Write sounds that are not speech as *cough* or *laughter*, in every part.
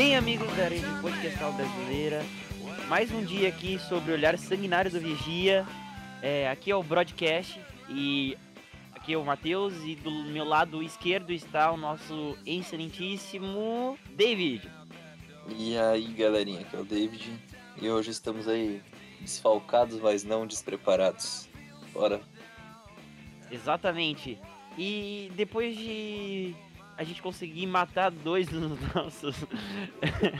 Bem, amigos da Rede Podcastal Brasileira, mais um dia aqui sobre o olhar sanguinário do Vigia. É, aqui é o Broadcast e aqui é o Matheus e do meu lado esquerdo está o nosso excelentíssimo David. E aí, galerinha, aqui é o David. E hoje estamos aí desfalcados, mas não despreparados. Bora. Exatamente. E depois de a gente conseguir matar dois dos nossos.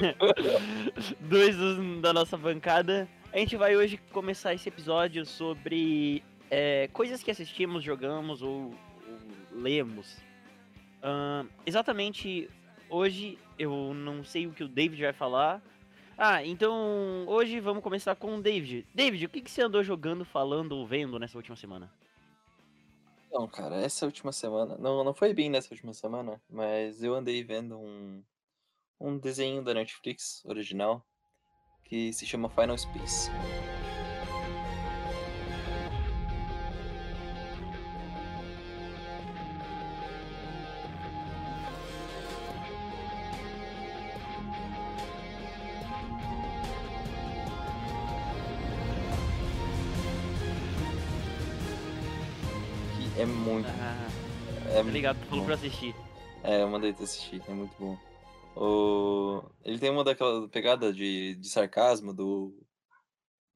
*laughs* dois dos, da nossa bancada, a gente vai hoje começar esse episódio sobre é, coisas que assistimos, jogamos ou, ou lemos. Uh, exatamente hoje eu não sei o que o David vai falar. Ah, então hoje vamos começar com o David. David, o que, que você andou jogando, falando ou vendo nessa última semana? Não, cara, essa última semana. Não, não foi bem nessa última semana, mas eu andei vendo um, um desenho da Netflix original que se chama Final Space. Ligado, tu falou pra assistir. É, eu mandei tu assistir, é muito bom. O... Ele tem uma daquela pegada de, de sarcasmo do.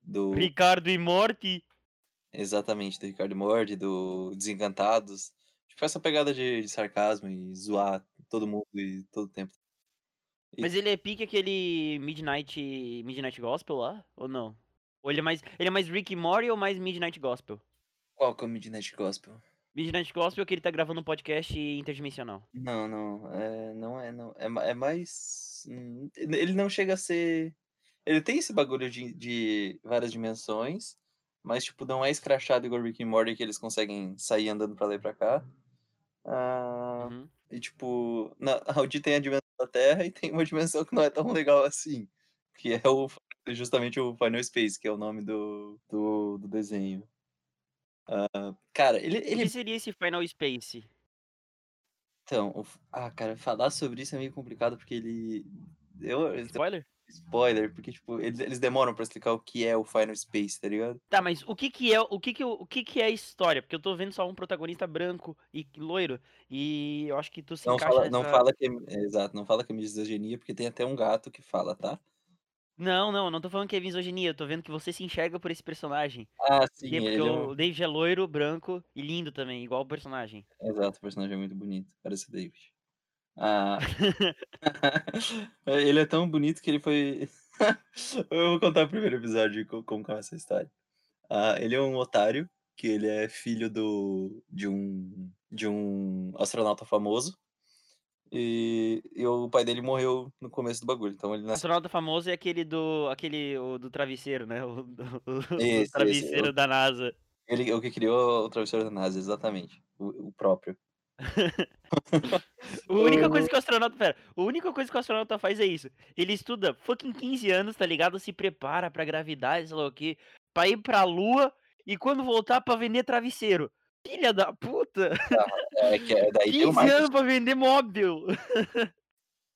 Do. Ricardo e Morty. Exatamente, do Ricardo Morty, do Desencantados. Tipo, essa pegada de, de sarcasmo e zoar todo mundo e todo tempo. E- Mas ele é pique aquele Midnight Midnight Gospel lá? Ou não? Ou ele é mais, ele é mais Rick e Morty ou mais Midnight Gospel? Qual que é o Midnight Gospel? Midnight Gospel que ele tá gravando um podcast interdimensional. Não, não, é, não é, não. É, é mais. hum, Ele não chega a ser. Ele tem esse bagulho de, de várias dimensões, mas, tipo, não é escrachado igual Rick e Morty que eles conseguem sair andando pra lá e pra cá. Ah, Uhum. E, tipo, na, *laughs* onde tem a dimensão da Terra e tem uma dimensão que não é tão legal assim. Que é o, justamente o Final Space, que é o nome do, do, do desenho. Ah, cara, ele, O ele que seria esse Final Space? Então, o ah, cara, falar sobre isso é meio complicado porque ele. Eu, Spoiler? spoiler, porque, tipo, eles, eles demoram pra explicar o que é o Final Space, tá ligado? Tá, mas o que que é o que que, o que que é a história? Porque eu tô vendo só um protagonista branco e loiro e eu acho que tu se Não fala, não nessa- fala que é, é, exato, não fala que é misoginia, porque tem até um gato que fala, tá? Não, não, eu não tô falando que é misoginia, eu tô vendo que você se enxerga por esse personagem. Ah, sim, Porque ele é um- o David é loiro, branco e lindo também, igual o personagem. Exato, o personagem é muito bonito, parece o David. Ah, *laughs* ele é tão bonito que ele foi. *laughs* Eu vou contar o primeiro episódio de co- como começa a história. Ah, ele é um otário, que ele é filho do, de, um, de um astronauta famoso. E, e o pai dele morreu no começo do bagulho. Então ele O nasceu. astronauta famoso é aquele do. aquele o do travesseiro, né? *laughs* O do, o Esse, esse, travesseiro eu- da NASA. Ele, o que criou o travesseiro da NASA, exatamente. O, o próprio. *laughs* A única coisa que o astronauta. Pera, a única coisa que o astronauta faz é isso. Ele estuda fucking 15 anos, tá ligado? Se prepara pra gravidade, sei lá o quê. Pra ir pra lua e quando voltar pra vender travesseiro. Filha da puta! É, que é, daí tem o 15 marketing. anos pra vender móvel!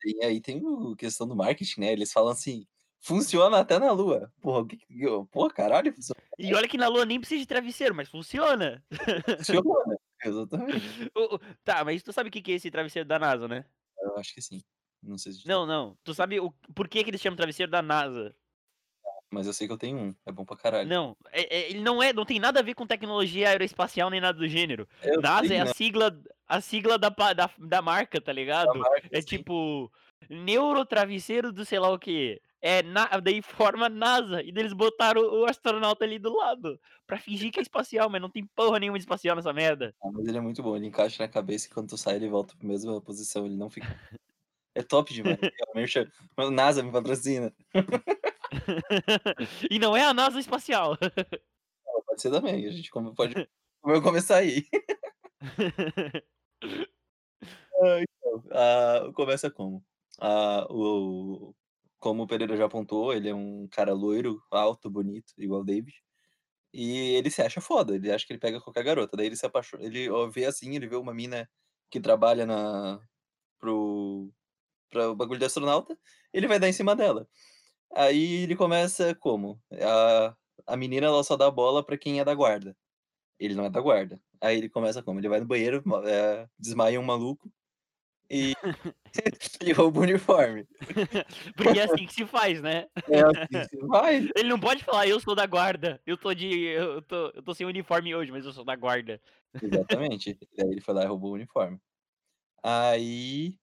E aí tem a questão do marketing, né? Eles falam assim, funciona até na Lua. Porra, o que, porra caralho, funciona. E olha que na lua nem precisa de travesseiro, mas funciona. Funciona, exatamente. Tá, mas tu sabe o que que é esse travesseiro da NASA, né? Eu acho que sim. Não sei se Não, não. Tu sabe o por que, que eles chamam travesseiro da NASA? Mas eu sei que eu tenho um. É bom pra caralho. Não, é- é- ele não é, não tem nada a ver com tecnologia aeroespacial nem nada do gênero. Eu NASA sei, é a sigla, a sigla da, da, da marca, tá ligado? marca, É sim. tipo neurotravesseiro do sei lá o que. É na, daí forma NASA e eles botaram o, astronauta ali do lado pra fingir que é espacial, mas não tem porra nenhuma de espacial nessa merda. Ah, mas ele é muito bom. Ele encaixa na cabeça e quando tu sai, ele volta pra mesma posição. Ele não fica. É top demais. *laughs* É NASA me patrocina. *laughs* *laughs* e não é a NASA espacial. Pode ser também. A gente come- pode *laughs* começar aí. *laughs* Ah, então, ah, começa como? Ah, o, como o Pereira já apontou, ele é um cara loiro, alto, bonito, igual o David. E ele se acha foda, ele acha que ele pega qualquer garota. Daí ele se apaixona, ele vê assim, ele vê uma mina que trabalha na pro pra o bagulho de astronauta, ele vai dar em cima dela. Aí ele começa como? A a menina ela só dá bola pra quem é da guarda. Ele não é da guarda. Aí ele começa como? Ele vai no banheiro, eh, desmaia um maluco e *laughs* e rouba o uniforme. *laughs* Porque é assim que se faz, né. É assim que se faz. *laughs* Ele não pode falar: "Eu sou da guarda, eu tô de eu tô eu tô sem uniforme hoje, mas eu sou da guarda". Exatamente. Daí ele foi lá e roubou o uniforme. Aí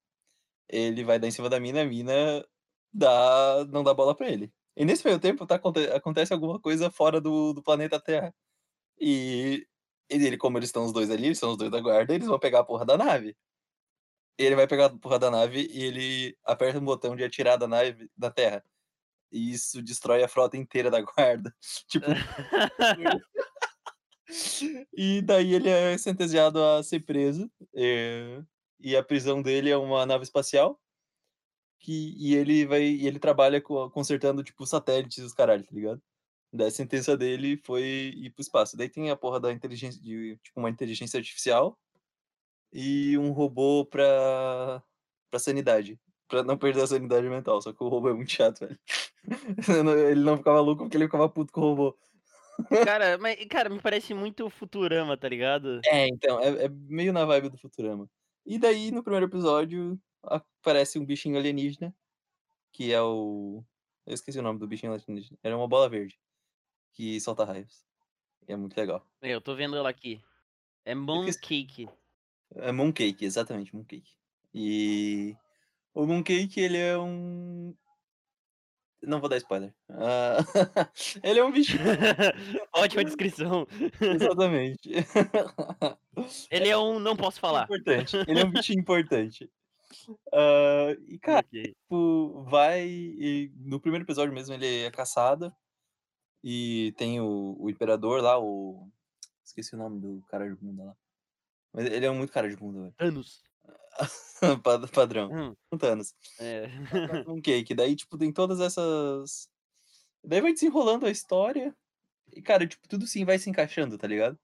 ele vai dar em cima da mina, a mina dá não dá bola pra ele. E nesse meio tempo tá aconte acontece alguma coisa fora do do planeta Terra. E ele como eles estão os 2 ali, eles são os 2 da guarda, eles vão pegar a porra da nave. Ele vai pegar a porra da nave e ele aperta um botão de atirar da nave da Terra. E isso destrói a frota inteira da guarda. *laughs* Tipo *laughs* E daí ele é sentenciado a ser preso, eh, e a prisão dele é uma nave espacial que e ele vai e ele trabalha co consertando, tipo, satélites os caralho, tá ligado. Daí a sentença dele foi ir para o espaço. Daí tem a porra da inteligência de tipo, uma inteligência artificial e um robô pra pra sanidade, pra não perder a sanidade mental, só que o robô é muito chato, velho. *laughs* Ele não ficava louco, porque ele ficava puto com o robô. Cara, mas cara, me parece muito Futurama, tá ligado? É, então, é é meio na vibe do Futurama. E daí no primeiro episódio aparece um bichinho alienígena, que é o eu esqueci o nome do bichinho alienígena, era uma bola verde, que solta raios. E é muito legal. Eu tô vendo ela aqui. É Mooncake. É Mooncake, exatamente, Mooncake. E o Mooncake ele é um não vou dar spoiler. Ah, *laughs* ele é um bichinho *laughs* Ótima descrição. Exatamente. Ele é um não posso falar. Importante, ele é um bichinho importante. Hã, e cara, Ok. tipo, vai e no primeiro episódio mesmo ele é caçado, e tem o o imperador lá, o esqueci o nome do cara de bunda lá. Mas ele é muito cara de bunda, velho. Thanos. *laughs* Pa padrão, Hum. um Thanos. É. *laughs* Mooncake, daí tipo tem todas essas daí vai desenrolando a história, e cara, tipo, tudo sim vai se encaixando, tá ligado.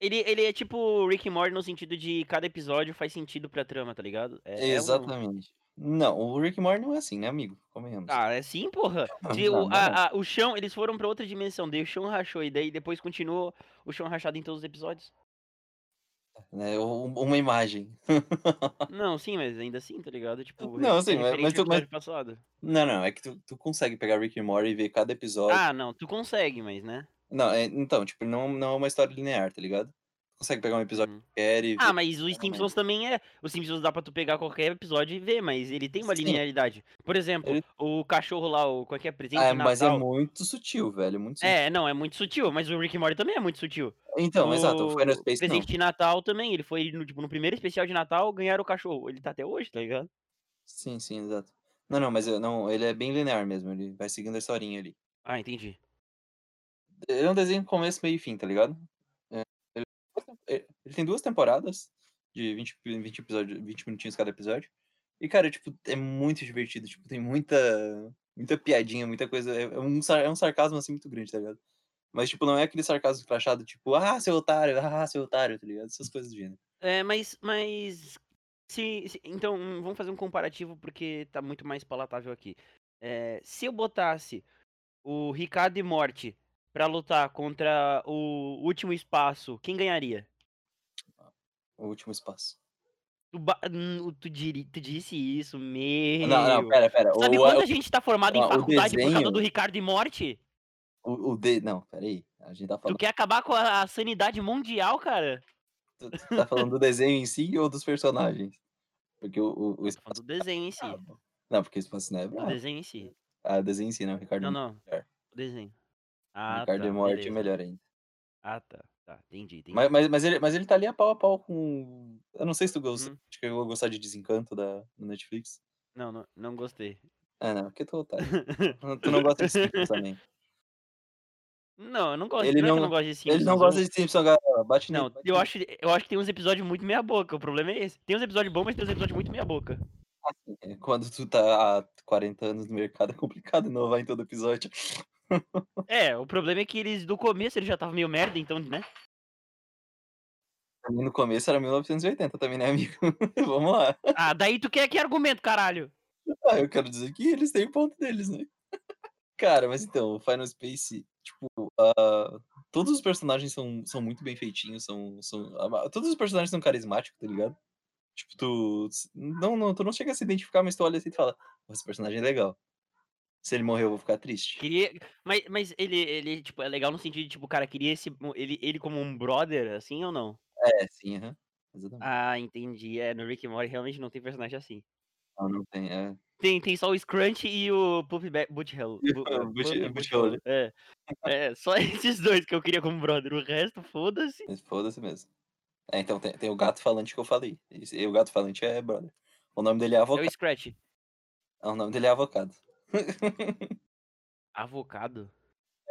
Ele ele é tipo Rick and Morty no sentido de cada episódio faz sentido pra trama, tá ligado? É é um Exatamente. Não, o Rick and Morty não é assim, né, amigo, convenhamos. Ah, é sim, porra. *laughs* Se o é. a a o chão eles foram pra outra dimensão, daí o chão rachou, e daí depois continuou o chão rachado em todos os episódios. É u uma imagem. *laughs* Não, sim, mas ainda assim, tá ligado, tipo, Não, é sim, mas referente mas ao tu mas passado. Não, não, é que tu tu consegue pegar Rick and Morty e ver cada episódio Ah, não, tu consegue, mas, né. Não, é então, tipo, não não é uma história linear, tá ligado. Consegue pegar um episódio Uhum. qualquer e Ah, ver mas os. Simpsons também é os Simpsons dá pra tu pegar qualquer episódio e ver, mas ele tem uma Sim. linearidade. Por exemplo, Ele o cachorro lá, o qual é que é? Presente Ah, de mas é muito sutil, velho, muito sutil. É, não, é muito sutil, mas o Rick Morty também é muito sutil. Então, exato, o Final O Space não. presente de Natal também, ele foi no tipo, no primeiro especial de Natal, ganharam o cachorro, ele tá até hoje, tá ligado. Sim, sim, exato. Não, não, mas eu não, ele é bem linear mesmo, ele vai seguindo a historinha ali. Ah, entendi. Ele é um desenho começo, meio e fim, tá ligado. É, ele e ele tem 2 temporadas de 20 ep 20 episódio 20 minutinhos cada episódio. E cara, tipo, é muito divertido, tipo, tem muita muita piadinha, muita coisa, é é um é um sarcasmo, assim, muito grande, tá ligado. Mas, tipo, não é aquele sarcasmo escrachado, tipo: "Ah, seu otário, ah, seu otário", tá ligado, essas coisas do. É, mas mas se se então, vamos fazer um comparativo, porque tá muito mais palatável aqui. Eh, se eu botasse o Ricardo e Morty pra lutar contra o Último Espaço, quem ganharia? O Último Espaço. Tu ba hum, tu diri tu disse isso, Não, meu. não, espera, espera, Tu sabe o a quanta o gente tá formada em o faculdade por causa do desenho Ricardo e Morty? o o de não, espera aí, a gente tá Tu falando quer acabar com a a sanidade mundial, cara? Tu tu tá falando do desenho em si ou dos personagens? Porque o o o espaço do desenho em si. é. Não, porque o espaço não é Do brabo. desenho em si. Ah, o desenho em si, né, o Ricardo Não, é não, melhor. o desenho. Ah, Ricardo e tá, Morty é beleza. melhor ainda. Ah, tá, tá, entendi, entendi. Ma mas mas ele mas ele tá ali a pau a pau com eu não sei se tu gosta Uhum. acho que eu vou gostar de Desencanto da Netflix. Não, não não gostei. É, não, porque tu otário. *laughs* Tu não gosta de Simpsons também. Não, eu não gosto, Ele não é não gosto de ele não Simpsons, gosta de Simpsons, galera, bate nele, Não, bate eu nele. acho eu acho que tem uns episódios muito meia boca, o problema é esse. Tem uns episódios bons, mas tem uns episódios muito meia boca. Assim, é, quando tu tá há 40 anos no mercado é complicado inovar em todo episódio. É, o problema é que eles do começo eles já estavam meio merda, então, né. No começo era 1980 também, né, amigo. *laughs* Vamos lá. Ah, daí tu quer que argumento, caralho? Ah, eu quero dizer que eles têm o ponto deles, né? Cara, mas então, o Final Space, tipo, ah, todos os personagens são, são muito bem feitinhos, são, são. ah, Todos os personagens são carismáticos, tá ligado? Tipo, tu. Não, não, tu não chega a se identificar, mas tu olha assim e fala, "Pô, esse personagem é legal. Se ele morrer, eu vou ficar triste. Queria. Mas, mas ele, ele, tipo, é legal no sentido de, tipo, o cara queria esse. Ele, ele como um brother, assim ou não? É, sim, aham. Exatamente. Ah, entendi. É, no Rick and Morty realmente não tem personagem assim. Não, não tem, é. Tem, tem só o Scrunch e o Ba- Butthole. *laughs* E Bu- o é, Butthole. É. *laughs* É, só *laughs* esses dois que eu queria como brother. O resto, foda-se. Foda-se mesmo. É, então tem, tem o gato falante que eu falei. E o gato falante é brother. O nome dele é É avocado. o Scratch. Ah, O nome dele é avocado. *laughs* Avocado?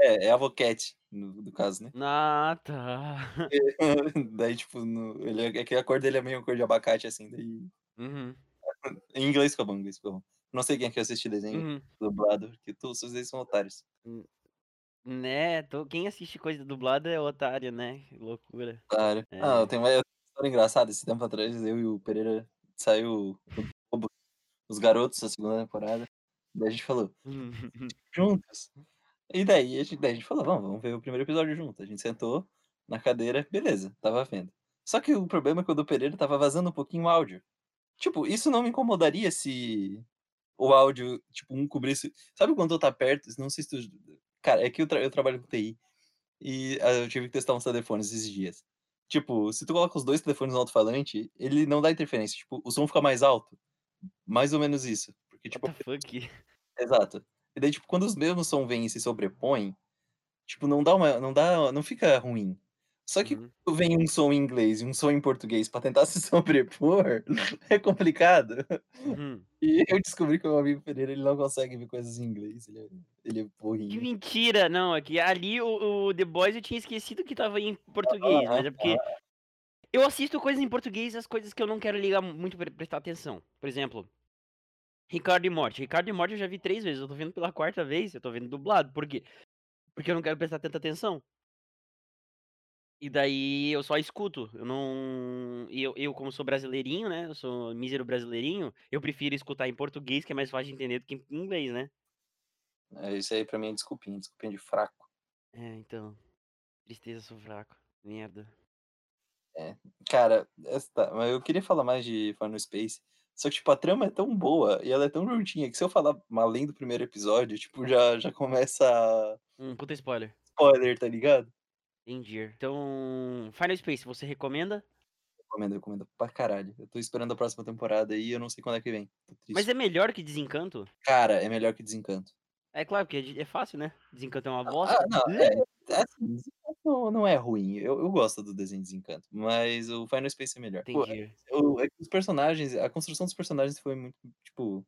é, é avoquete, no, no caso, né? Ah, tá. *laughs* daí, tipo, no, ele é, é que a cor dele é meio cor de abacate, assim. Daí... Uhum, *laughs* Em inglês ficou bom, em inglês ficou bom. Não sei quem é que assiste desenho uhum. dublado, porque todos os desenhos são otários. Né, tô- quem assiste coisa dublada é otário, né? Que loucura. Claro. É. Ah, eu tenho uma história engraçada. Esse tempo atrás, eu e o Pereira saiu do Globo, Os Garotos, a segunda temporada. Daí a gente falou, juntos. E daí a gente, daí a gente falou, vamos, vamos ver o primeiro episódio junto. A gente sentou na cadeira, beleza, tava vendo. Só que o problema é que o do Pereira tava vazando um pouquinho o áudio. Tipo, isso não me incomodaria se o áudio, tipo, um cobrisse. Sabe quando tu tá perto? Não sei se tu. Cara, é que eu, tra- eu trabalho com TI e ah, eu tive que testar uns telefones esses dias. Tipo, se tu coloca os dois telefones no alto-falante, ele não dá interferência. Tipo, o som fica mais alto. Mais ou menos isso. Porque, tipo? *laughs* Exato. E daí, tipo, quando os mesmos som vêm e se sobrepõem, tipo, não dá uma. Não dá. Não fica ruim. Só que Uhum. quando vem um som em inglês e um som em português pra tentar *laughs* se sobrepor, é complicado. Uhum. E eu descobri que o meu amigo Pereira ele não consegue ver coisas em inglês. Ele é, ele é Que burrinho. mentira! Não, é que ali o, o The Boys eu tinha esquecido que tava em português, mas é porque eu assisto coisas em português, as coisas que eu não quero ligar muito pra prestar atenção. Por exemplo, Ricardo e Morty. Ricardo e Morty eu já vi três vezes, eu tô vendo pela quarta vez, eu tô vendo dublado. Por quê? Porque eu não quero prestar tanta atenção. E daí eu só escuto. Eu não. Eu, eu, como sou brasileirinho, né? Eu sou mísero brasileirinho, eu prefiro escutar em português, que é mais fácil de entender do que em inglês, né? É, isso aí pra mim é desculpinha, desculpinha de fraco. É, então. Tristeza, sou fraco. Merda. Cara, essa tá, eu queria falar mais de Final Space. Só que, tipo, a trama é tão boa e ela é tão juntinha que se eu falar além do primeiro episódio, tipo, já, já começa a Um puta spoiler. spoiler, tá ligado? Entendi. Então, Final Space, você recomenda? Recomendo, recomendo pra caralho. Eu tô esperando a próxima temporada e eu não sei quando é que vem. Mas é melhor que Desencanto? Cara, é melhor que Desencanto. É claro, porque é é fácil, né? Desencanto é uma bosta. Ah, não, é, é assim, não, não é ruim. Eu, eu gosto do desenho de Desencanto, mas o Final Space é melhor. Pô, Entendi. o- é os personagens, a construção dos personagens foi muito, tipo,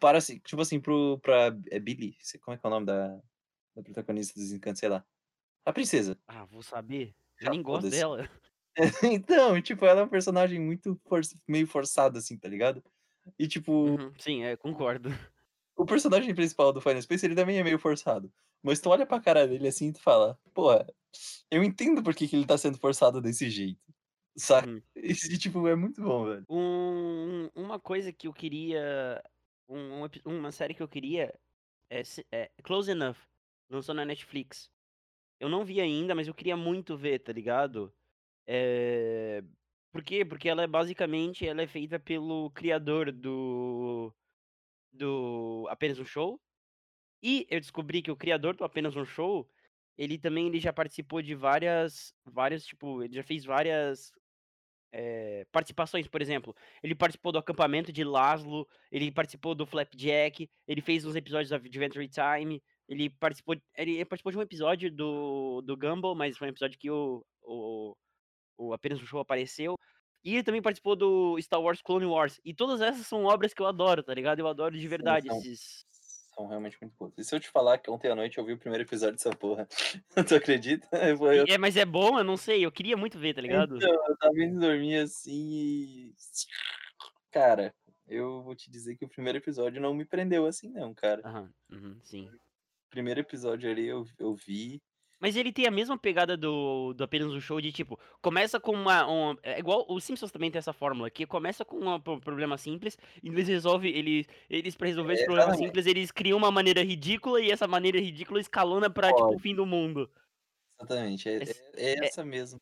para assim, tipo assim, pro, pra é Billy, como é que é o nome da, da protagonista do Desencanto, sei lá. A princesa. Ah, vou saber. Eu Ah, nem gosto dela. *laughs* então, tipo, ela é um personagem muito for, meio forçado, assim, tá ligado? E, tipo, Uhum, sim, é, concordo. o personagem principal do Final Space, ele também é meio forçado. Mas tu olha pra cara dele assim e tu fala, porra, eu entendo por que, que ele tá sendo forçado desse jeito. Saca? Uhum. *laughs* E, tipo, é muito bom, velho. Um, uma coisa que eu queria. um- um uma série que eu queria é, é Close Enough. Lançou na Netflix. Eu não vi ainda, mas eu queria muito ver, tá ligado? É... Por quê? Porque ela é basicamente ela é feita pelo criador do. Do Apenas um Show. E eu descobri que o criador do Apenas um Show, ele também ele já participou de várias. Várias, tipo, ele já fez várias eh, participações, por exemplo. Ele participou do acampamento de Laszlo, ele participou do Flapjack, ele fez uns episódios da Adventure Time, ele participou, ele participou de um episódio do, do Gumball, mas foi um episódio que o, o, o apenas o show apareceu. E ele também participou do Star Wars Clone Wars. E todas essas são obras que eu adoro, tá ligado? Eu adoro de Sim, verdade são. esses. São realmente muito boas. E se eu te falar que ontem à noite eu vi o primeiro episódio dessa porra, *laughs* tu acredita? *laughs* Eu, É, mas é bom, eu não sei, eu queria muito ver, tá ligado? então, eu tava indo dormir assim e. *sniffs* Cara, eu vou te dizer que o primeiro episódio não me prendeu assim, não, cara. Aham, uhum, sim. primeiro episódio ali eu, eu vi. Mas ele tem a mesma pegada do do Apenas um Show de, tipo, começa com uma um é igual os Simpsons também tem essa fórmula, que começa com pro problema simples, e eles resolve eles eles pra resolver esse É, problema exatamente. simples, eles criam uma maneira ridícula, e essa maneira ridícula escalona pra, tipo, o fim do mundo. Exatamente, é é é é essa mesma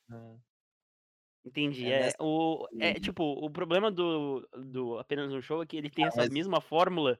Entendi. é É, nessa o é, tipo, o problema do do Apenas um Show é que ele tem Ah, essa mas mesma fórmula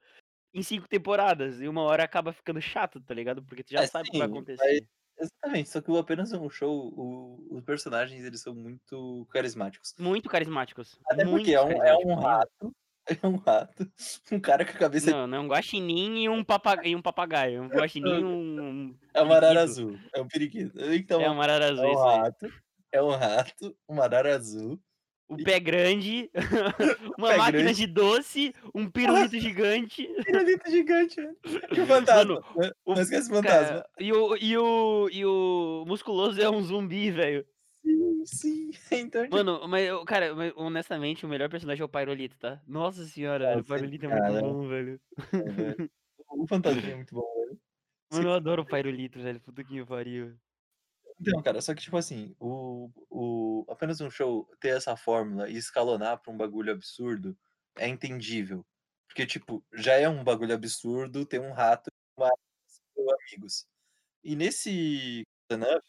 em 5 temporadas, e uma hora acaba ficando chato, tá ligado, porque tu já É, sabe o que vai sim, mas acontecer. Exatamente, só que o Apenas um Show, o os personagens eles são muito carismáticos. Muito carismáticos, Até porque é muito um é um rato *laughs* é um rato, um cara com a cabeça Não, não é um guaxinim e um papa e um papagaio, é um guaxinim e *laughs* um um É uma arara azul, é um periquito. É Então, uma arara é azul, um isso aí. rato é um rato, uma arara azul O pé grande, *laughs* uma pé máquina grande de doce, um pirulito *laughs* gigante. pirulito gigante, velho. E o Mano, fantasma, não o não esquece o fantasma. ca e o e o e o musculoso é um zumbi, velho. Sim, sim, *laughs* então Mano, mas cara, honestamente o melhor personagem é o Pairolito, tá. Nossa senhora, velho, o Nossa, Pairolito é muito cara, bom, velho. é, velho. O fantasminha é muito bom, velho. Mano, eu adoro o Pairolito, velho, puta que pariu. Então, cara, só que tipo assim, o o Apenas um Show ter essa fórmula e escalonar pra um bagulho absurdo, é entendível. Porque, tipo, já é um bagulho absurdo ter um rato e uma amigos. E nesse Enough,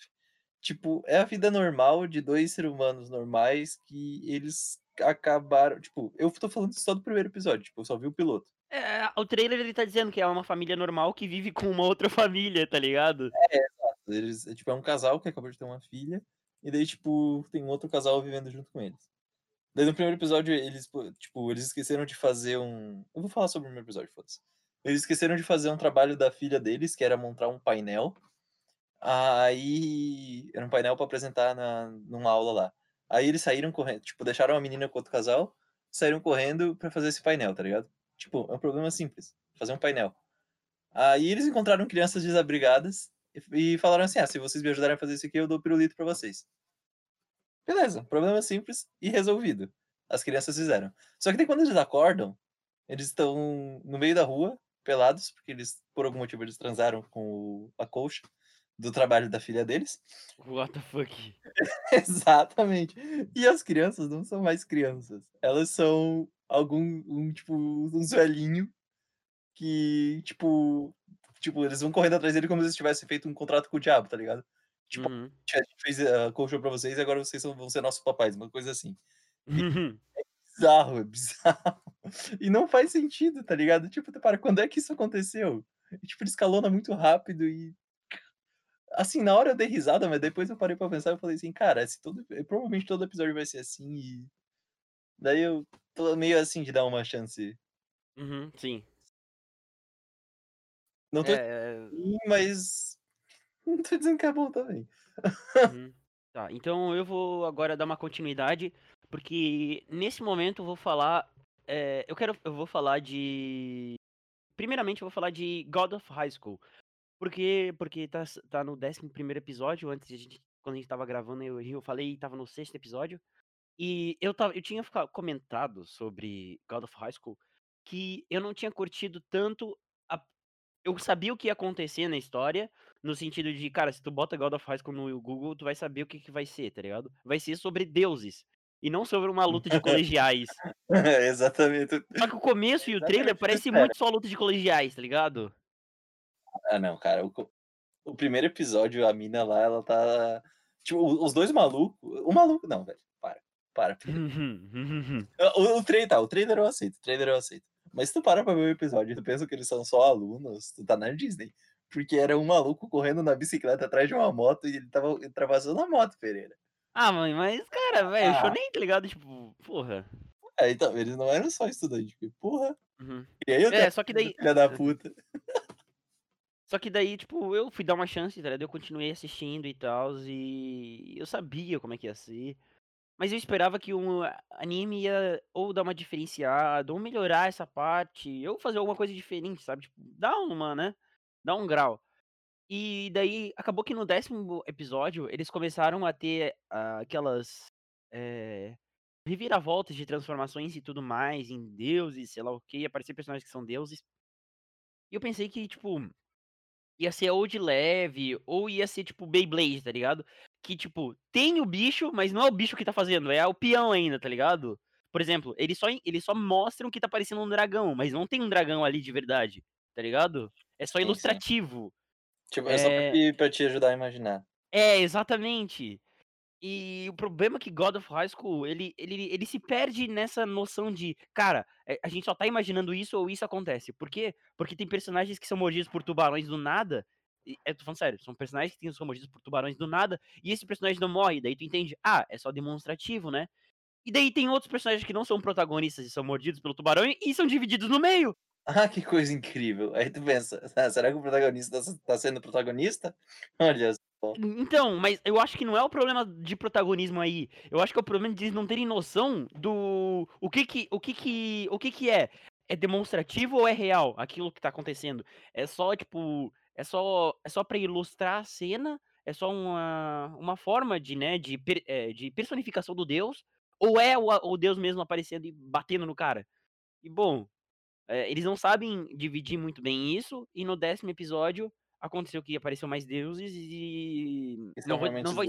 tipo, é a vida normal de 2 ser humanos normais que eles acabaram tipo, eu tô falando só do 1º episódio, tipo, eu só vi o piloto. É, o trailer ele tá dizendo que é uma família normal que vive com uma outra família, tá ligado? É, eles é tipo, é um casal que acabou de ter uma filha, e daí, tipo, tem um outro casal vivendo junto com eles. Daí no 1º episódio eles po tipo, eles esqueceram de fazer um eu vou falar sobre o 1º episódio, foda-se. Eles esqueceram de fazer um trabalho da filha deles, que era montar um painel, aí era um painel pra apresentar na numa aula lá. Aí eles saíram correndo, tipo, deixaram a menina com outro casal, saíram correndo pra fazer esse painel, tá ligado? Tipo, é um problema simples, fazer um painel. Aí eles encontraram crianças desabrigadas e falaram assim: "Ah, se vocês me ajudarem a fazer isso aqui, eu dou pirulito pra vocês". Beleza, problema simples e resolvido. As crianças fizeram. Só que daí quando eles acordam, eles estão no meio da rua, pelados, porque eles, por algum motivo, eles transaram com a colcha do trabalho da filha deles. What the fuck. *laughs* Exatamente. E as crianças não são mais crianças, elas são algum um tipo, uns velhinho que, tipo tipo, eles vão correndo atrás dele como se eles tivessem feito um contrato com o diabo, tá ligado? Tipo: Uhum. "A gente fez a colcha pra vocês e agora vocês vão ser nossos papais", uma coisa assim. E é bizarro, é bizarro. *laughs* E não faz sentido, tá ligado? Tipo, para, quando é que isso aconteceu? E tipo, ele escalona muito rápido e assim, na hora eu dei risada, mas depois eu parei pra pensar, eu falei assim: "Cara, se todo provavelmente todo episódio vai ser assim e" daí eu tô meio assim de dar uma chance. Uhum, sim. Não tô É, é ruim, mas *laughs* não tô dizendo que é bom também. Uhum. Tá, então eu vou agora dar uma continuidade, porque nesse momento eu vou falar, eh, eu quero eu vou falar de primeiramente eu vou falar de God of High School. Por quê? Porque tá tá no 11º episódio, antes de a gente quando a gente estava gravando eu eu falei estava no 6º episódio, e eu estava eu tinha comentado sobre God of High School, que eu não tinha curtido tanto eu sabia o que ia acontecer na história, no sentido de, cara, se tu bota God of High School no Google, tu vai saber o que que vai ser, tá ligado? Vai ser sobre deuses, e não sobre uma luta de *laughs* colegiais. Exatamente. Só que o começo É e o trailer exatamente parece muito só luta de colegiais, tá ligado? Ah não, cara, o o 1º episódio, a mina lá, ela tá tipo, os 2 maluco o maluco não, velho, para, para primeiro. O o trailer tá, o trailer eu aceito, o trailer eu aceito. Mas se tu para pra ver o episódio e tu pensa que eles são só alunos, tu tá na Disney. Porque era um maluco correndo na bicicleta atrás de uma moto e ele estava ultrapassando a moto, Pereira. Ah, mãe, mas cara, velho, Ah. shonen, tá ligado? Tipo, porra. É, então, eles não eram só estudante, porque porra. Uhum. E aí eu É, só que daí filha da puta. *laughs* Só que daí, tipo, eu fui dar uma chance, tá ligado? Eu continuei assistindo e tals, e eu sabia como é que ia ser. Mas eu esperava que um anime ia ou dar uma diferenciada, ou melhorar essa parte, ou fazer alguma coisa diferente, sabe? Tipo, dar uma, né, dar um grau. E daí acabou que no 10º episódio eles começaram a ter aquelas, eh, reviravoltas de transformações e tudo mais em deuses, sei lá o quê, aparecer personagens que são deuses. E eu pensei que, tipo Ia ser ou de leve, ou ia ser tipo Beyblade, tá ligado? Que, tipo, tem o bicho, mas não é o bicho que tá fazendo, é o peão ainda, tá ligado? Por exemplo, eles só, eles só mostram que tá parecendo um dragão, mas não tem um dragão ali de verdade, tá ligado? É só Sim, sim. ilustrativo. Tipo, é só pra É. te, pra te ajudar a imaginar. É, exatamente. E o problema é que God of High School, ele, ele, ele se perde nessa noção de, cara, é, a gente só tá imaginando isso ou isso acontece. Por quê? Porque tem personagens que são mordidos por tubarões do nada. E, eu tô falando sério, são personagens que são mordidos por tubarões do nada, e esse personagem não morre, daí tu entende, ah, é só demonstrativo, né? E daí tem outros personagens que não são protagonistas e são mordidos pelo tubarão e são divididos no meio. Ah, que coisa incrível. Aí tu pensa, *laughs* ah, será que o protagonista tá, tá sendo protagonista? *laughs* Olha só. Então, mas eu acho que não é o problema de protagonismo aí. Eu acho que é o problema de eles não terem noção do o que que o que que o que que é? É demonstrativo ou é real aquilo que tá acontecendo? É só tipo, é só é só para ilustrar a cena, é só uma uma forma de, né, de é, de personificação do Deus ou é o, o Deus mesmo aparecendo e batendo no cara? E bom, é, eles não sabem dividir muito bem isso e no décimo episódio aconteceu que apareceu mais deuses e. Não vou, realmente não vou.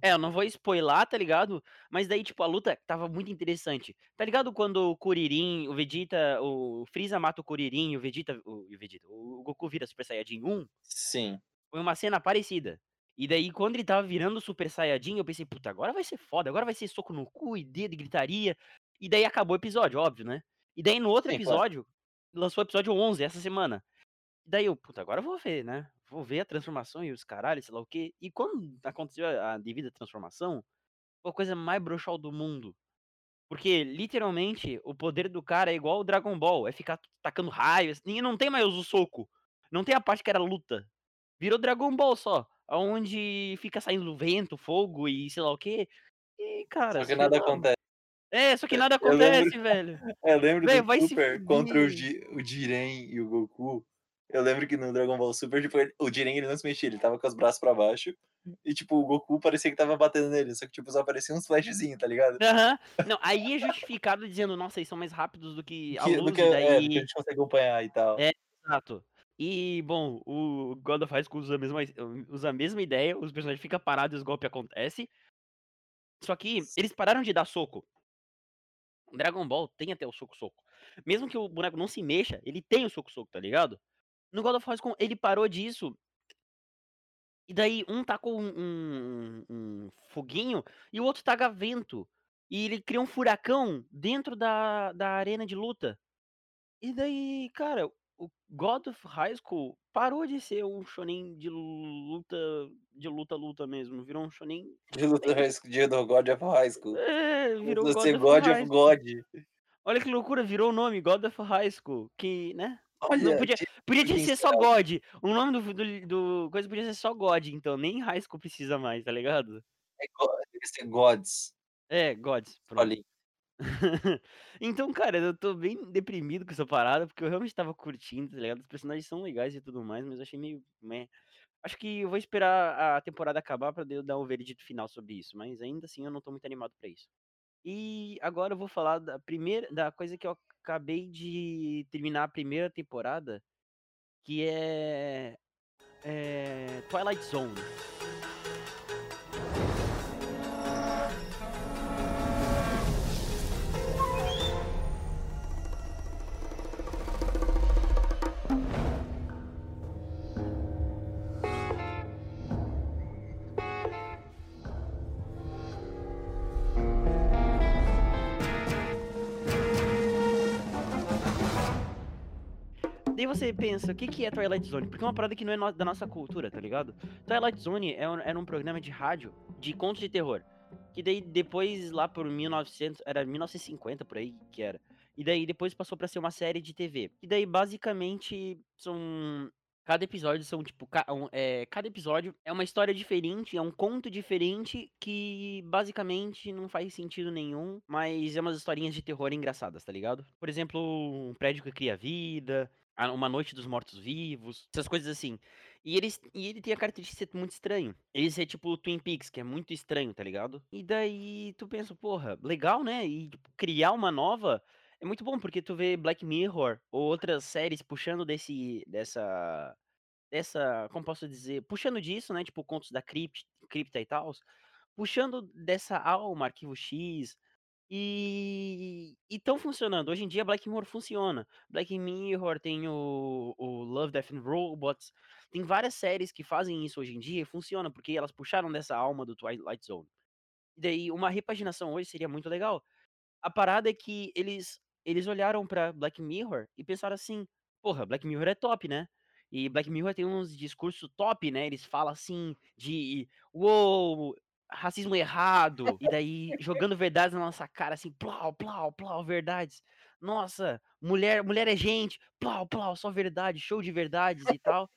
É, eu não vou spoiler, tá ligado? Mas daí, tipo, a luta tava muito interessante. Tá ligado quando o Kuririn, o Vegeta, o Freeza mata o Kuririn e o Vegeta, o, e o Vegeta, o Goku vira Super Saiyajin 1? Sim. Foi uma cena parecida. E daí, quando ele tava virando Super Saiyajin, eu pensei, puta, agora vai ser foda, agora vai ser soco no cu e dedo e gritaria. E daí acabou o episódio, óbvio, né? E daí no outro Sim, episódio, lançou o episódio 11 essa semana. Daí eu, puta, agora eu vou ver, né? Vou ver a transformação e os caralhos, sei lá o quê. E quando aconteceu a a devida transformação, foi a coisa mais bruxal do mundo. Porque, literalmente, o poder do cara é igual o Dragon Ball, é ficar tacando raios, e não tem mais o soco. Não tem a parte que era luta. Virou Dragon Ball só, onde fica saindo vento, fogo e sei lá o quê. E, cara, Só que nada lá. acontece. É, só que nada Eu lembro- acontece, velho. *laughs* Eu lembro do vai se Super contra o Jiren e o Goku. Eu lembro que no Dragon Ball Super, tipo, ele- o Jiren ele não se mexia, ele tava com os braços pra baixo. E, tipo, o Goku parecia que tava batendo nele, só que, tipo, só aparecia uns flashzinhos, tá ligado? Aham. Não, aí é justificado dizendo, nossa, eles são mais rápidos do que a Que- do que, é, daí... do que a gente consegue acompanhar e tal. É. Exato. E, bom, o God of High School usa a mesma, usa a mesma ideia, os personagens ficam parados e os golpes acontecem. Só que eles pararam de dar soco. Dragon Ball tem até o soco-soco. Mesmo que o boneco não se mexa, ele tem o soco-soco, tá ligado? No God of High School, ele parou disso. E daí um tá com um, um- um foguinho e o outro taca vento. E ele cria um furacão dentro da, da arena de luta. E daí, cara, o God of High School parou de ser um shonen de luta, de luta, luta mesmo. Virou um shonen. De luta High School, do God of High School. É, virou God, God of High of. God. Olha que loucura, virou o nome God of High School. Que, né? Olha, Não podia, podia podia ser só God. O nome do, do, do coisa podia ser só God, então nem High School precisa mais, tá ligado? é deve ser Gods. É, Gods. Pronto. *laughs* Então, cara, eu tô bem deprimido com essa parada, porque eu realmente tava curtindo, tá ligado? Os personagens são legais e tudo mais, mas eu achei meio. meh. Acho que eu vou esperar a temporada acabar pra eu dar um veredito final sobre isso, mas ainda assim eu não tô muito animado pra isso. E agora eu vou falar da primeira. da coisa que eu acabei de terminar a primeira temporada, que é. é Twilight Zone. Você pensa, o que, que é Twilight Zone? Porque é uma parada que não é no- da nossa cultura, tá ligado? Twilight Zone é um- era um programa de rádio de contos de terror. Que daí depois, lá por 1900, era 1950 por aí que era. E daí depois passou pra ser uma série de TV. E daí basicamente são. Cada episódio são tipo. ca- um- é, cada episódio é uma história diferente, é um conto diferente que basicamente não faz sentido nenhum, mas é umas historinhas de terror engraçadas, tá ligado? Por exemplo, um prédio que cria vida, Uma Noite dos Mortos-Vivos, essas coisas assim. E, eles, e ele tem a característica de ser muito estranho. Ele ser tipo o Twin Peaks, que é muito estranho, tá ligado? E daí tu pensa, porra, legal, né? E tipo, criar uma nova é muito bom, porque tu vê Black Mirror ou outras séries puxando desse, dessa, dessa, como posso dizer, puxando disso, né, tipo contos da Crypt, Cripta e tal, puxando dessa alma, Arquivo X, e estão funcionando. Hoje em dia Black Mirror funciona. Black Mirror tem o, o Love, Death and Robots, tem várias séries que fazem isso hoje em dia e funciona, porque elas puxaram dessa alma do Twilight Zone. E daí uma repaginação hoje seria muito legal. A parada é que eles eles olharam pra Black Mirror e pensaram assim: "Porra, Black Mirror é top, né?" E Black Mirror tem uns discursos top, né? Eles falam assim de uou, racismo errado, e daí jogando verdades na nossa cara assim, plau, plau, plau, verdades. Nossa, mulher, mulher é gente, plau, plau, só verdade, show de verdades e tal.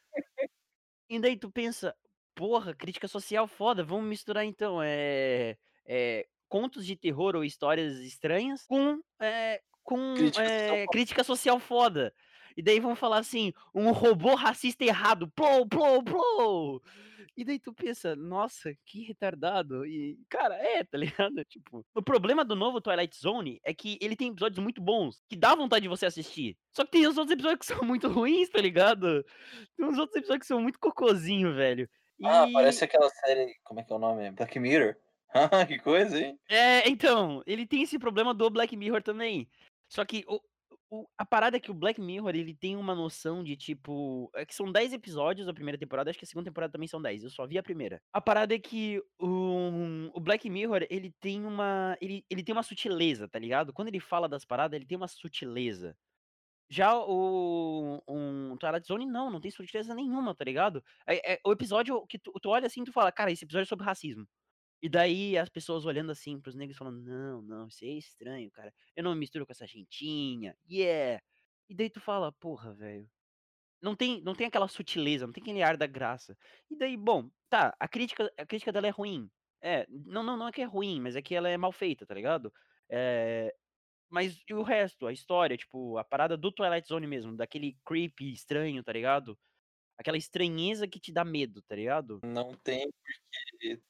E daí tu pensa, porra, crítica social foda, vamos misturar então, é, é contos de terror ou histórias estranhas com, é, com Crítica social é, foda. crítica social foda. E daí vão falar assim, um robô racista errado, plou, plou, plou. E daí tu pensa, nossa, que retardado. E, cara, é, tá ligado? *laughs* Tipo, o problema do novo Twilight Zone é que ele tem episódios muito bons, que dá vontade de você assistir. Só que tem os outros episódios que *laughs* são muito ruins, tá ligado? Tem uns outros episódios que são muito cocôzinho, velho. Ah, E- parece aquela série. Como é que é o nome? Black Mirror. *laughs* Ah, que coisa, hein? É, então, ele tem esse problema do Black Mirror também. Só que o, o- a parada é que o Black Mirror, ele tem uma noção de tipo. É que são 10 episódios a primeira temporada, acho que a segunda temporada também são 10. Eu só vi a primeira. A parada é que o, o Black Mirror, ele tem uma. Ele, ele tem uma sutileza, tá ligado? Quando ele fala das paradas, ele tem uma sutileza. Já o um Twilight Zone, não, não tem sutileza nenhuma, tá ligado? É, é- o episódio que tu, tu olha assim e tu fala, cara, esse episódio é sobre racismo. E daí as pessoas olhando assim pros negros falando, não, não, isso é estranho, cara. Eu não me misturo com essa gentinha. Yeah. E daí tu fala, porra, velho. Não tem, não tem aquela sutileza, não tem aquele ar da graça. E daí, bom, tá, a crítica, a crítica dela é ruim. É, não, não, não é que é ruim, mas é que ela é mal feita, tá ligado? É, mas e o resto, a história, tipo, a parada do Twilight Zone mesmo, daquele creepy estranho, tá ligado? Aquela estranheza que te dá medo, tá ligado? Não tem,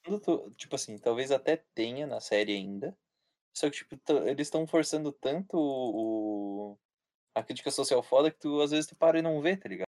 porque. Tipo assim, talvez até tenha na série ainda. Só que, tipo, eles estão forçando tanto o. A crítica social foda que tu às vezes tu para e não vê, tá ligado?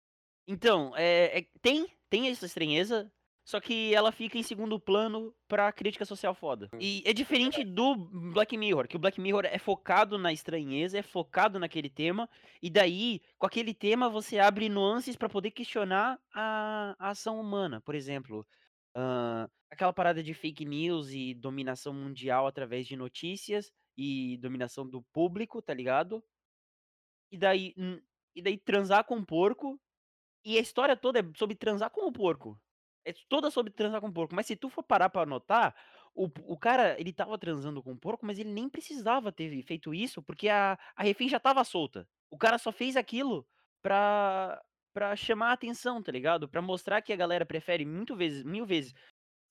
Então, é, é- tem, tem essa estranheza, só que ela fica em segundo plano pra crítica social foda. E é diferente do Black Mirror, que o Black Mirror é focado na estranheza, é focado naquele tema, e daí, com aquele tema, você abre nuances pra poder questionar a, a ação humana. Por exemplo, ah, aquela parada de fake news e dominação mundial através de notícias e dominação do público, tá ligado? E daí, e daí transar com porco e a história toda é sobre transar com o porco. É toda sobre transar com porco. Mas se tu for parar pra notar, o, o cara, ele tava transando com porco, mas ele nem precisava ter feito isso, porque a, a refém já tava solta. O cara só fez aquilo pra, pra chamar a atenção, tá ligado? Pra mostrar que a galera prefere muito vezes, mil vezes,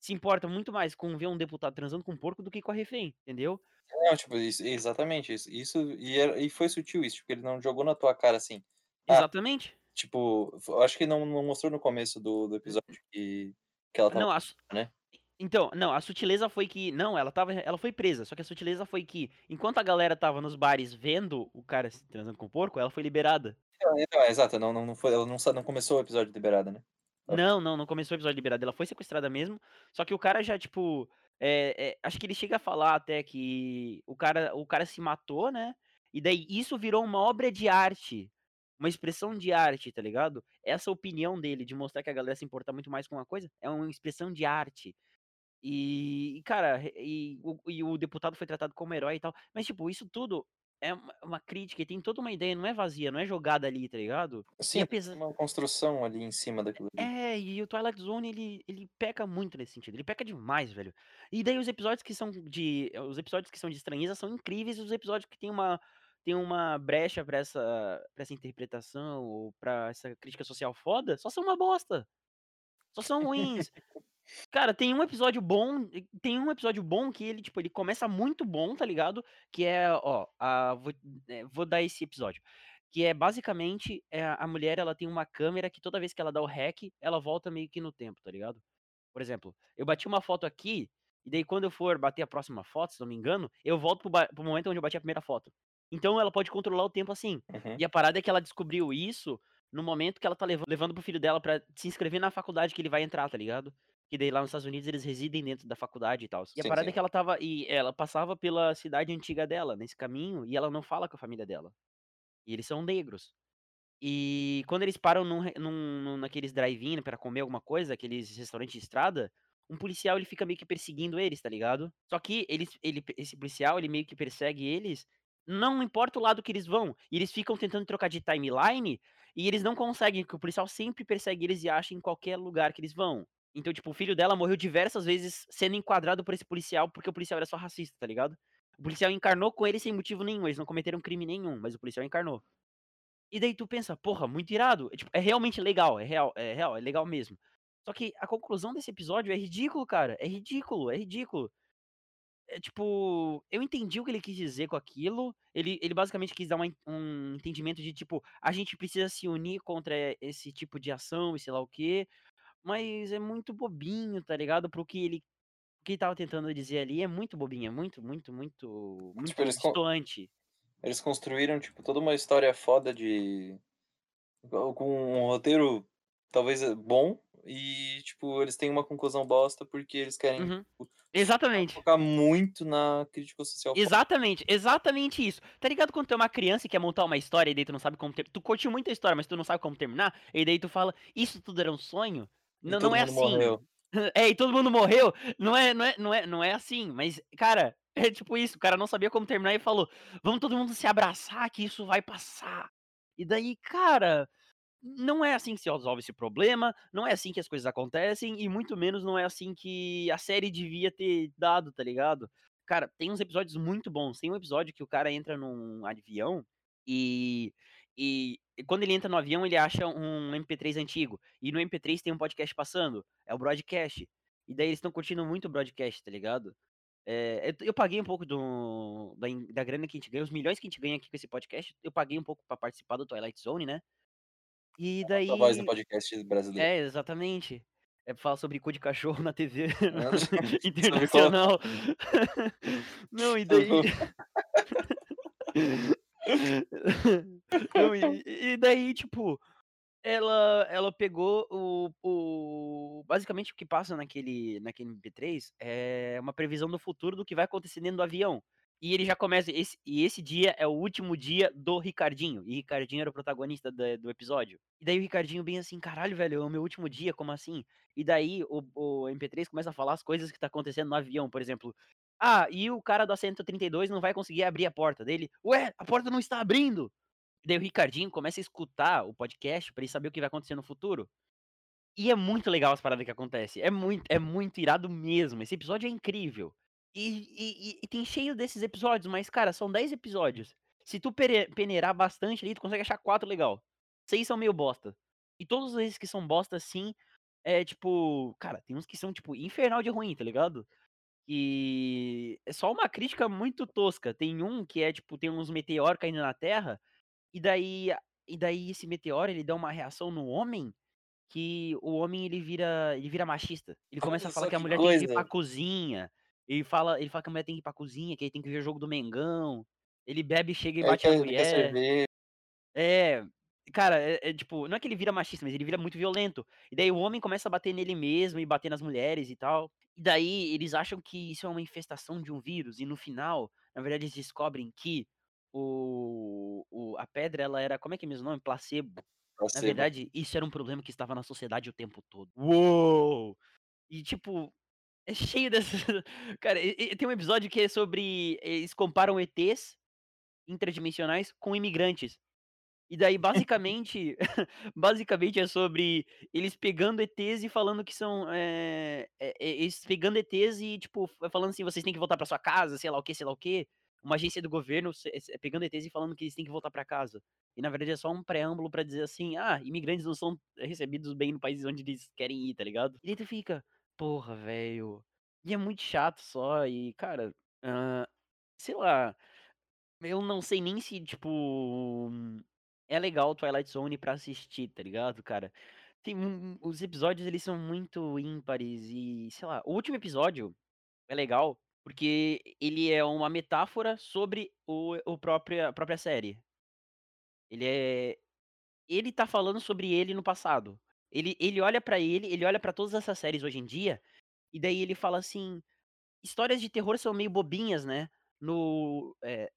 se importa muito mais com ver um deputado transando com um porco do que com a refém, entendeu? Não, tipo, isso, exatamente isso. Isso e, era- e foi sutil isso, tipo, ele não jogou na tua cara assim. Ah, Exatamente. Tipo, eu acho que não, não mostrou no começo do, do episódio que, que ela tava. Não, né? Então, não, a sutileza foi que. Não, ela tava. Ela foi presa. Só que a sutileza foi que, enquanto a galera tava nos bares vendo o cara se transando com o porco, ela foi liberada. Então, então, é, exato, não, não, não foi, ela não, não começou o episódio liberada, né? Ela- Não, não, não começou o episódio liberado. Ela foi sequestrada mesmo. Só que o cara já, tipo. é, é, acho que ele chega a falar até que o cara, o cara se matou, né? E daí isso virou uma obra de arte. Uma expressão de arte, tá ligado? Essa opinião dele de mostrar que a galera se importa muito mais com uma coisa é uma expressão de arte. E, cara, e, o, e o deputado foi tratado como herói e tal. Mas, tipo, isso tudo é uma, crítica e tem toda uma ideia, não é vazia, não é jogada ali, tá ligado? Sim, apesar. uma construção ali em cima daquilo. É, e o Twilight Zone, ele, ele peca muito nesse sentido. Ele peca demais, velho. E daí os episódios que são de. Os episódios que são de estranheza são incríveis, os episódios que tem uma. Tem uma brecha pra essa, pra essa interpretação ou pra essa crítica social foda, só são uma bosta. Só são ruins. Cara, tem um episódio bom, tem um episódio bom que ele, tipo, ele começa muito bom, tá ligado? Que é, ó, a, vou, é, vou dar esse episódio. Que é basicamente é, a mulher, ela tem uma câmera que toda vez que ela dá o hack, ela volta meio que no tempo, tá ligado? Por exemplo, eu bati uma foto aqui, e daí quando eu for bater a próxima foto, se não me engano, eu volto pro, pro momento onde eu bati a primeira foto. Então ela pode controlar o tempo assim. Uhum. E a parada é que ela descobriu isso no momento que ela tá levando, levando pro filho dela pra se inscrever na faculdade que ele vai entrar, tá ligado? Que daí lá nos Estados Unidos eles residem dentro da faculdade e tal. E a Sim, parada sim. é que ela tava. E ela passava pela cidade antiga dela, nesse caminho, e ela não fala com a família dela. E eles são negros. E quando eles param num, num- num- naqueles drive-in pra comer alguma coisa, aqueles restaurantes de estrada, um policial ele fica meio que perseguindo eles, tá ligado? Só que eles, ele, esse policial ele meio que persegue eles, não importa o lado que eles vão. E eles ficam tentando trocar de timeline e eles não conseguem, porque o policial sempre persegue eles e acha em qualquer lugar que eles vão. Então, tipo, o filho dela morreu diversas vezes sendo enquadrado por esse policial porque o policial era só racista, tá ligado? O policial encarnou com ele sem motivo nenhum, eles não cometeram crime nenhum, mas o policial encarnou. E daí tu pensa, porra, muito irado. É, tipo, é realmente legal, é real, é real, é legal mesmo. Só que a conclusão desse episódio é ridículo, cara. É ridículo, é ridículo. É tipo, eu entendi o que ele quis dizer com aquilo. Ele, ele basicamente quis dar uma um entendimento de tipo, a gente precisa se unir contra esse tipo de ação e sei lá o quê. Mas é muito bobinho, tá ligado? Pro que ele, o que ele tava tentando dizer ali é muito bobinho, é muito, muito, muito, Tipo, muito eles, con- distoante. eles construíram, tipo, toda uma história foda de. com um roteiro talvez eh, bom. E, tipo, eles têm uma conclusão bosta porque eles querem Uhum. tipo, Exatamente. focar muito na crítica social. Exatamente, exatamente isso. Tá ligado quando tu é uma criança e quer montar uma história e daí tu não sabe como ter... Tu curte muito a história, mas tu não sabe como terminar, e daí tu fala, isso tudo era um sonho? E Não, não é assim. morreu. *laughs* É, e todo mundo morreu. Não é, não é, não é, não é assim, mas cara, *laughs* é tipo isso, o cara não sabia como terminar e falou: "Vamos todo mundo se abraçar que isso vai passar". E daí, cara, não é assim que se resolve esse problema, não é assim que as coisas acontecem, e muito menos não é assim que a série devia ter dado, tá ligado? Cara, tem uns episódios muito bons. Tem um episódio que o cara entra num avião e, e, quando ele entra no avião, ele acha um MP3 antigo. E no MP3 tem um podcast passando. É o broadcast. E daí eles estão curtindo muito o broadcast, tá ligado? É, eu, eu paguei um pouco do, da, da grana que a gente ganha, os milhões que a gente ganha aqui com esse podcast. Eu paguei um pouco pra participar do Twilight Zone, né? E A voz do daí. podcast brasileiro. É, exatamente. É falar sobre cu de cachorro *laughs* na TV *laughs* *laughs* Sobre internacional. Não, e daí. Não, e, e daí, tipo, ela, ela pegou o, o. Basicamente o que passa naquele, naquele MP3 é uma previsão do futuro do que vai acontecer dentro do avião. E ele já começa. Esse, e esse dia é o último dia do Ricardinho. E Ricardinho era o protagonista da- do episódio. E daí o Ricardinho, bem assim, caralho, velho, é o meu último dia, como assim? E daí o, o MP3 começa a falar as coisas que tá acontecendo no avião, por exemplo. Ah, e o cara da 132 não vai conseguir abrir a porta dele. Ué, a porta não está abrindo! E daí o Ricardinho começa a escutar o podcast pra ele saber o que vai acontecer no futuro. E é muito legal as paradas que acontecem. É muito, é muito irado mesmo. Esse episódio é incrível. E, e- e- tem cheio desses episódios, mas, cara, são 10 episódios. Se tu peneirar bastante ali, tu consegue achar quatro legal. Seis são meio bosta. E todos esses que são bosta, assim, é tipo. Cara, tem uns que são, tipo, infernal de ruim, tá ligado? E é só uma crítica muito tosca. Tem um que é, tipo, tem uns meteoros caindo na Terra, e daí, e daí esse meteoro ele dá uma reação no homem que o homem ele vira, ele vira machista. Ele *laughs* começa a falar que a mulher tem que ir pra coisa. cozinha. Ele fala, ele fala que a mulher tem que ir pra cozinha, que ele tem que ver o jogo do Mengão. Ele bebe, chega e Aí bate na quer mulher. É, cara, é, é tipo, não é que ele vira machista, mas ele vira muito violento. E daí o homem começa a bater nele mesmo e bater nas mulheres e tal. E daí eles acham que isso é uma infestação de um vírus. E no final, na verdade, eles descobrem que o, o, a pedra, ela era, como é que é mesmo o nome? Placebo. Na placebo. verdade, isso era um problema que estava na sociedade o tempo todo. Uou! E tipo, é cheio dessas. *laughs* Cara, tem um episódio que é sobre. Eles comparam ETs interdimensionais com imigrantes. E daí, *laughs* basicamente, *laughs* basicamente é sobre eles pegando ETs e falando que são. É, é, eles pegando ETs e, tipo, falando assim, vocês têm que voltar pra sua casa, sei lá o que, sei lá o que. Uma agência do governo pegando ETs e falando que eles têm que voltar pra casa. E na verdade é só um preâmbulo pra dizer assim, ah, imigrantes não são recebidos bem no país onde eles querem ir, tá ligado? E daí tu fica, porra, velho. E é muito chato só, e, cara, ah, sei lá. Eu não sei nem se, tipo, é legal Twilight Zone pra assistir, tá ligado, cara? Tem os episódios, eles são muito ímpares e, sei lá, o último episódio é legal porque ele é uma metáfora sobre o, o própria, a própria série. Ele é ele tá falando sobre ele no passado. Ele ele olha pra ele, ele olha pra todas essas séries hoje em dia, e daí ele fala assim: "Histórias de terror são meio bobinhas, né, no,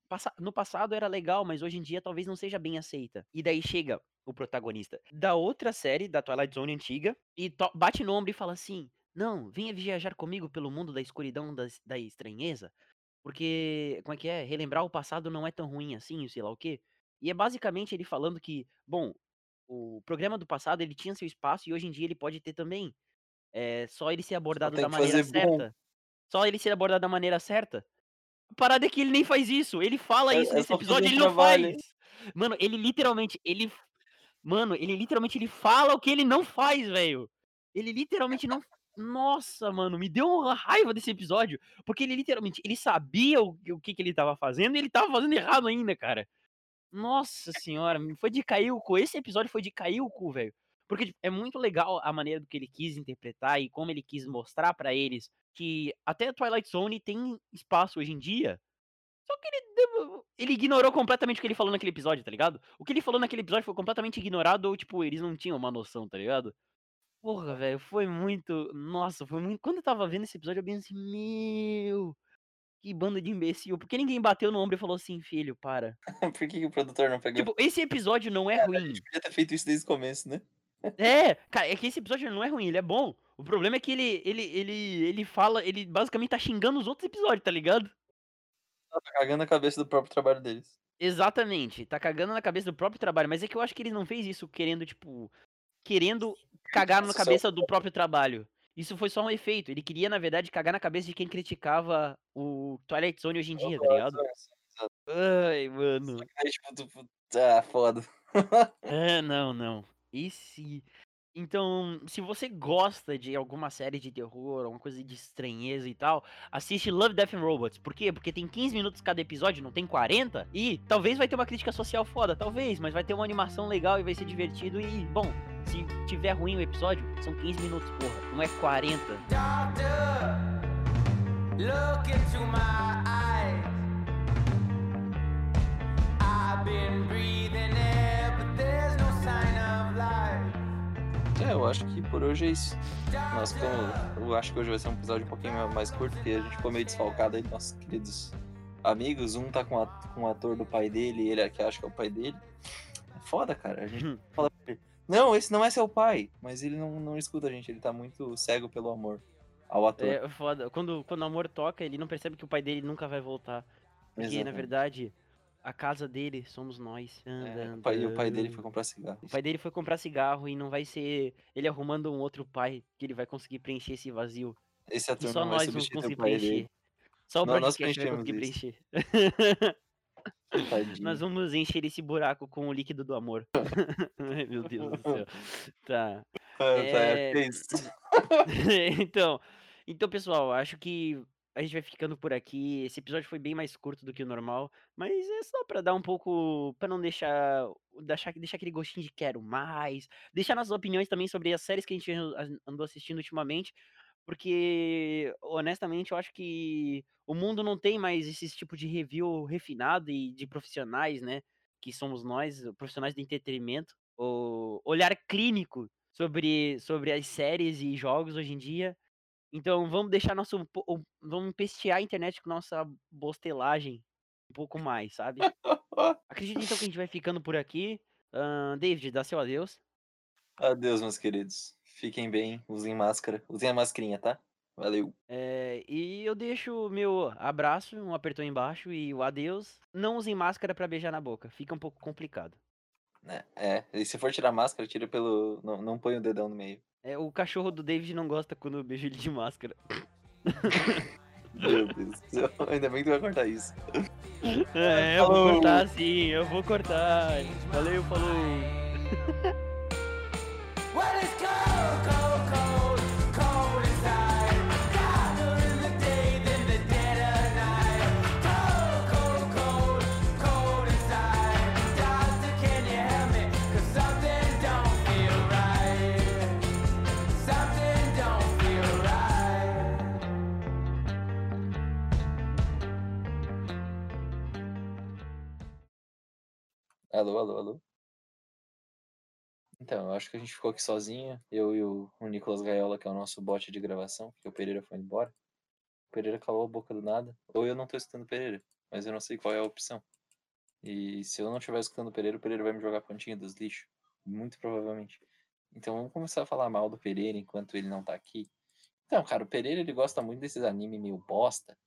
passa no passado era legal, mas hoje em dia talvez não seja bem aceita". E daí chega o protagonista da outra série, da Twilight Zone antiga, e bate no ombro e fala assim: "Não, venha viajar comigo pelo mundo da escuridão das da estranheza, porque" como é que é? "Relembrar o passado não é tão ruim assim", sei lá o quê. E é basicamente ele falando que, bom, o programa do passado ele tinha seu espaço e hoje em dia ele pode ter também. É só ele ser abordado da maneira fazer bom. certa. Só ele ser abordado da maneira certa. A parada é que ele nem faz isso, ele fala É isso é nesse episódio, ele não trabalho. faz. Mano, ele literalmente, ele mano, ele literalmente ele fala o que ele não faz, velho. Ele literalmente não nossa, mano, me deu uma raiva desse episódio, porque ele literalmente, ele sabia o o que que ele estava fazendo e ele estava fazendo errado ainda, cara. Nossa senhora, foi de cair o cu, esse episódio foi de cair o cu, velho. Porque tipo, é muito legal a maneira do que ele quis interpretar e como ele quis mostrar pra eles que até a Twilight Zone tem espaço hoje em dia. Só que ele ele ignorou completamente o que ele falou naquele episódio, tá ligado? O que ele falou naquele episódio foi completamente ignorado ou, tipo, eles não tinham uma noção, tá ligado? Porra, velho, foi muito nossa, foi muito quando eu estava vendo esse episódio eu pensei: "Meu, que bando de imbecil", por que ninguém bateu no ombro e falou assim: "Filho, para". *laughs* Por que que o produtor não pegou? Tipo, esse episódio não é Cara, a gente ruim. podia ter feito isso desde o começo, né? É, cara, é que esse episódio não é ruim, ele é bom. O problema é que ele ele ele ele fala ele basicamente tá xingando os outros episódios, tá ligado? Tá cagando a cabeça do próprio trabalho deles. Exatamente, tá cagando na cabeça do próprio trabalho, mas é que eu acho que ele não fez isso querendo, tipo, querendo cagar na só cabeça do próprio trabalho. Isso foi só um efeito, ele queria na verdade cagar na cabeça de quem criticava o Twilight Zone hoje em dia, tá ligado? Ai, mano. ah, foda. *laughs* É, não, não. Esse então, se você gosta de alguma série de terror, alguma coisa de estranheza e tal, assiste Love, Death and Robots. Por quê? Porque tem 15 minutos cada episódio, não tem 40, e talvez vai ter uma crítica social foda, talvez, mas vai ter uma animação legal e vai ser divertido e, bom, tiver ruim o episódio, são 15 minutos, porra, não é 40. Doctor, look into my eyes. I've been breathing air, but there's no sign of life. É, eu acho que por hoje é isso. Nós como eu acho que hoje vai ser um episódio um pouquinho ma mais curto, porque a gente ficou meio desfalcado aí, nossos queridos amigos. Um tá com a com o ator do pai dele e ele é que acha que é o pai dele. É foda, cara, a gente *laughs* fala pra ele: "Não, esse não é seu pai", mas ele não não escuta a gente, ele tá muito cego pelo amor ao ator. É foda, quando quando o amor toca, ele não percebe que o pai dele nunca vai voltar. Porque na Exatamente. verdade, a casa dele somos nós. É, o pai e o pai dele foi comprar cigarro. O pai dele foi comprar cigarro e não vai ser ele arrumando um outro pai que ele vai conseguir preencher esse vazio. Esse ator só não vai nós vamos conseguir preencher. dele. Só o podcast vai conseguir preenchemos preencher. *laughs* *laughs* Nós Tadinho. vamos encher esse buraco com o líquido do amor. *laughs* Meu Deus do céu. *laughs* Tá. Ah, tá, É, isso. então então pessoal, acho que a gente vai ficando por aqui. Esse episódio foi bem mais curto do que o normal, mas é só pra dar um pouco pra não deixar deixar deixar aquele gostinho de quero mais, deixar nossas opiniões também sobre as séries que a gente an andou assistindo ultimamente, porque honestamente eu acho que o mundo não tem mais esse tipo de review refinado e de profissionais, né, que somos nós, profissionais do entretenimento, o olhar clínico sobre sobre as séries e jogos hoje em dia. Então vamos deixar nosso vamos empestear a internet com nossa bostelagem um pouco mais, sabe. *laughs* Acredito então que a gente vai ficando por aqui. Hã, David, dá seu adeus. Adeus, meus queridos. Fiquem bem, usem máscara. Usem a mascarinha, tá? Valeu. Eh, e eu deixo o meu abraço, um apertou embaixo e o adeus. Não usem máscara pra beijar na boca, fica um pouco complicado. É, é, e se for tirar máscara, tira pelo não não põe o dedão no meio. É, o cachorro do David não gosta quando eu beijo ele de máscara. Meu Deus do céu, *laughs* ainda bem que tu vai cortar isso. É, eu vou cortar sim, eu vou cortar. Valeu, falou. *laughs* Alô, alô, alô. Então, eu acho que a gente ficou aqui sozinho, eu e o, o Nicolas Gaiola, que é o nosso bot de gravação, porque o Pereira foi embora. O Pereira calou a boca do nada. Ou eu não tô escutando o Pereira, mas eu não sei qual é a opção. E se eu não estiver escutando o Pereira, o Pereira vai me jogar a pontinha dos lixos. Muito provavelmente. Então vamos começar a falar mal do Pereira enquanto ele não tá aqui. Então, cara, o Pereira ele gosta muito desses anime meio bosta.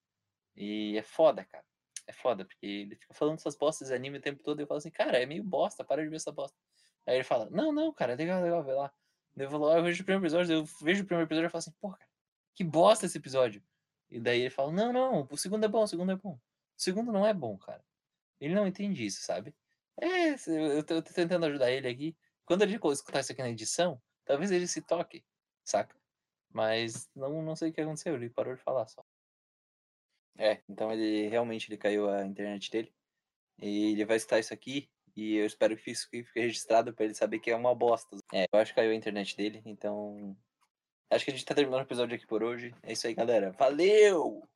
E é foda, cara. É foda, porque ele fica falando essas bostas de anime o tempo todo e eu falo assim, cara, é meio bosta, para de ver essa bosta. Aí ele fala, não, não, cara, é legal, legal, vê lá. Eu falo, ah, eu vejo o primeiro episódio, eu vejo o primeiro episódio e falo assim, pô, cara, que bosta esse episódio. E daí ele fala, não, não, o segundo é bom, o segundo é bom. O segundo não é bom, cara. Ele não entende isso, sabe? É, eu tô, eu tô tentando ajudar ele aqui. Quando ele escutar isso aqui na edição, talvez ele se toque, saca? Mas não, não sei o que aconteceu, ele parou de falar só. É, então ele realmente ele caiu a internet dele. E ele vai escutar isso aqui. E eu espero que isso fique registrado pra ele saber que é uma bosta. É, eu acho que caiu a internet dele, então. Acho que a gente tá terminando o episódio aqui por hoje. É isso aí, galera. Valeu!